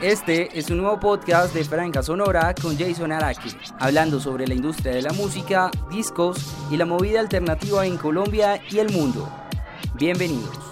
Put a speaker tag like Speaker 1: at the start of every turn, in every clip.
Speaker 1: Este es un nuevo podcast de Franca Sonora con Jason Araki, hablando sobre la industria de la música, discos y la movida alternativa en Colombia y el mundo. Bienvenidos.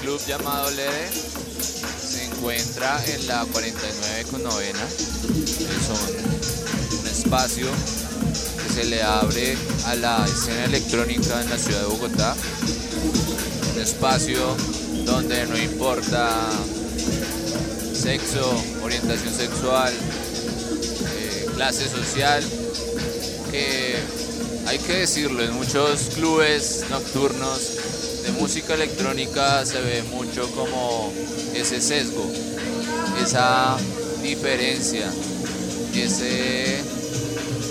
Speaker 2: Club llamado Lede se encuentra en la 49 con novena. Es un espacio que se le abre a la escena electrónica en la ciudad de Bogotá. Un espacio donde no importa sexo, orientación sexual, eh, clase social, que hay que decirlo, en muchos clubes nocturnos de música electrónica se ve mucho como ese sesgo, esa diferencia, ese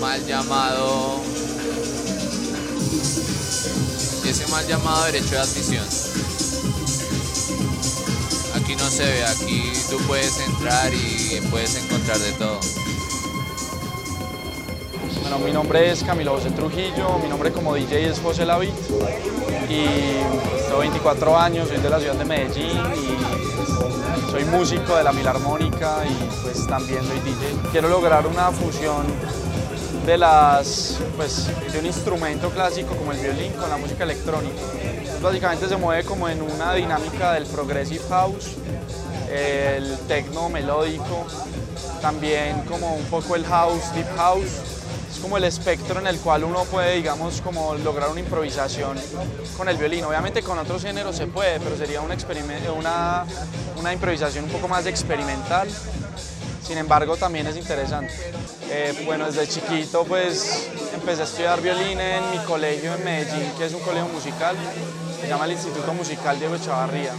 Speaker 2: mal llamado, ese mal llamado derecho de admisión. Aquí no se ve, aquí tú puedes entrar y puedes encontrar de todo.
Speaker 3: Bueno, mi nombre es Camilo José Trujillo, mi nombre como DJ es José Lavit y tengo 24 años, soy de la ciudad de Medellín y soy músico de la Filarmónica y pues también soy DJ. Quiero lograr una fusión de las pues de un instrumento clásico como el violín con la música electrónica. básicamente se mueve como en una dinámica del progressive house, el techno melódico, también como un poco el house, deep house es como el espectro en el cual uno puede, digamos, como lograr una improvisación con el violín. Obviamente con otros géneros se puede, pero sería un una, una improvisación un poco más experimental. Sin embargo, también es interesante. Eh, bueno, desde chiquito pues empecé a estudiar violín en mi colegio en Medellín, que es un colegio musical, se llama el Instituto Musical Diego Echavarría.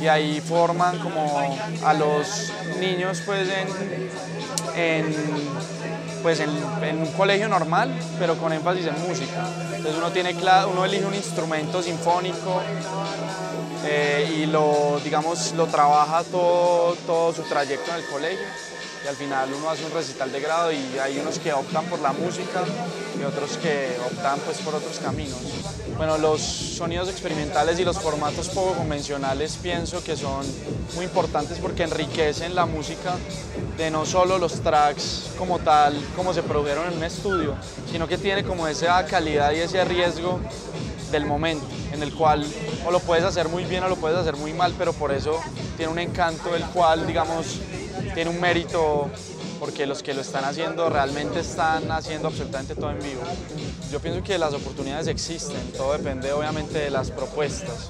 Speaker 3: Y ahí forman como a los niños pues en pues en, un colegio normal, pero con énfasis en música. Entonces uno, tiene, uno elige un instrumento sinfónico eh, y lo, digamos, lo trabaja todo, todo su trayecto en el colegio y al final uno hace un recital de grado y hay unos que optan por la música y otros que optan pues por otros caminos. Bueno, los sonidos experimentales y los formatos poco convencionales pienso que son muy importantes porque enriquecen la música de no solo los tracks como tal, como se produjeron en un estudio, sino que tiene como esa calidad y ese riesgo del momento, en el cual o lo puedes hacer muy bien o lo puedes hacer muy mal, pero por eso tiene un encanto el cual, digamos, tiene un mérito porque los que lo están haciendo realmente están haciendo absolutamente todo en vivo. Yo pienso que las oportunidades existen, todo depende obviamente de las propuestas.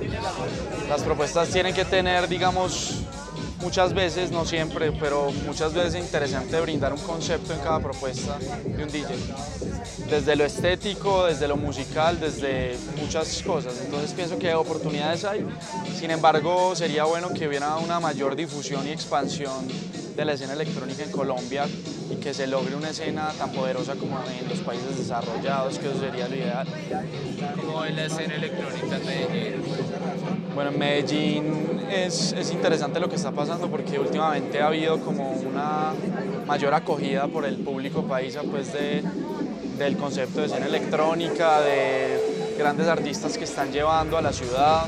Speaker 3: Las propuestas tienen que tener, digamos, muchas veces, no siempre, pero muchas veces es interesante brindar un concepto en cada propuesta de un DJ. Desde lo estético, desde lo musical, desde muchas cosas. Entonces pienso que oportunidades hay. Sin embargo, sería bueno que hubiera una mayor difusión y expansión de la escena electrónica en Colombia y que se logre una escena tan poderosa como en los países desarrollados, que eso sería lo ideal.
Speaker 2: ¿Cómo es la escena electrónica en Medellín?
Speaker 3: Bueno, en Medellín es, es interesante lo que está pasando porque últimamente ha habido como una mayor acogida por el público paisa pues de, del concepto de escena electrónica, de grandes artistas que están llevando a la ciudad.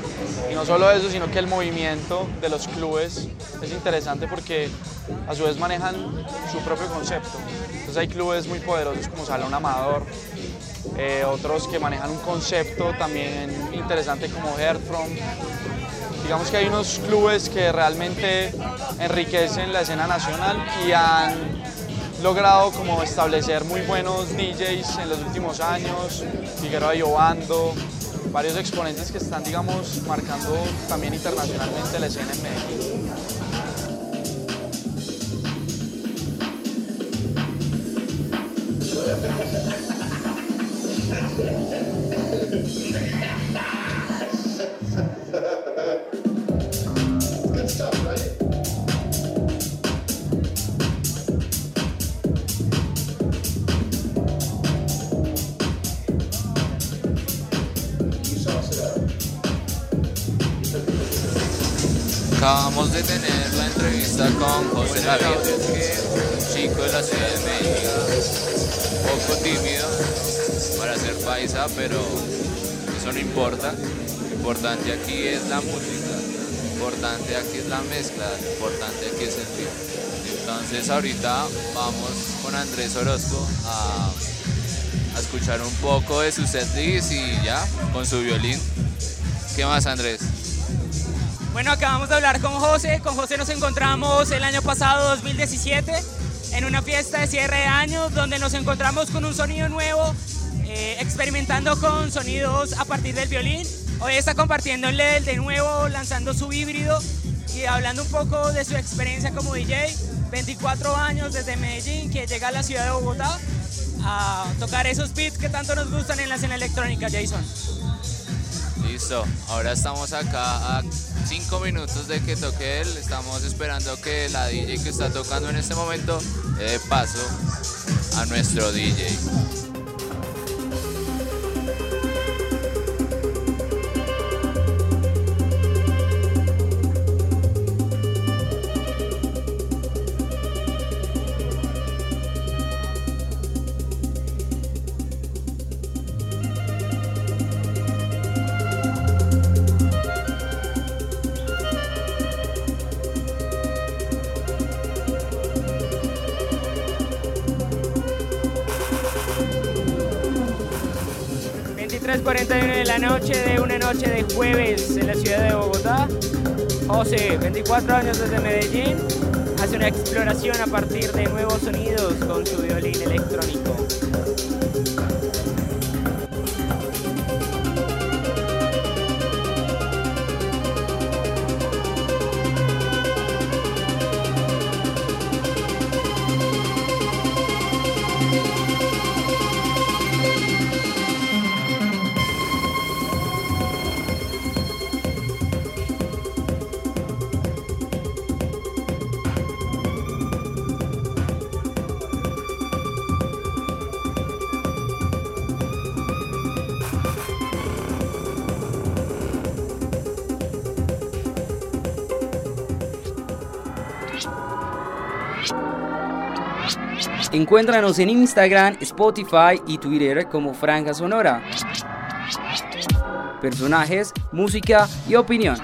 Speaker 3: Y no solo eso, sino que el movimiento de los clubes es interesante porque a su vez manejan su propio concepto. Entonces hay clubes muy poderosos como Salón Amador, eh, otros que manejan un concepto también interesante como Heartfrom. Digamos que hay unos clubes que realmente enriquecen la escena nacional y han logrado como establecer muy buenos DJs en los últimos años, Figueroa Yobando, varios exponentes que están, digamos, marcando también internacionalmente la escena en Medellín.
Speaker 2: Acabamos de tener la entrevista con José David, chico de la ciudad de Medellín, poco tímido para ser paisa, pero eso no importa. Lo importante aquí es la música, lo importante aquí es la mezcla, lo importante aquí es el ritmo. Entonces ahorita vamos con Andrés Orozco a, escuchar un poco de su setlist y ya, con su violín. ¿Qué más Andrés?
Speaker 4: Bueno, acabamos de hablar con José. Con José nos encontramos el año pasado, 2017, en una fiesta de cierre de año donde nos encontramos con un sonido nuevo, eh, experimentando con sonidos a partir del violín. Hoy está compartiendo el de nuevo, lanzando su híbrido y hablando un poco de su experiencia como DJ. 24 años desde Medellín, que llega a la ciudad de Bogotá a tocar esos beats que tanto nos gustan en la escena electrónica, Jason.
Speaker 2: Listo, ahora estamos acá a 5 minutos de que toque él, estamos esperando que la DJ que está tocando en este momento dé paso a nuestro DJ.
Speaker 4: 3.41 de la noche de una noche de jueves en la ciudad de Bogotá. José, 24 años desde Medellín, hace una exploración a partir de nuevos sonidos con su violín electrónico. '"
Speaker 1: Encuéntranos en Instagram, Spotify y Twitter como Franja Sonora. Personajes, música y opinión.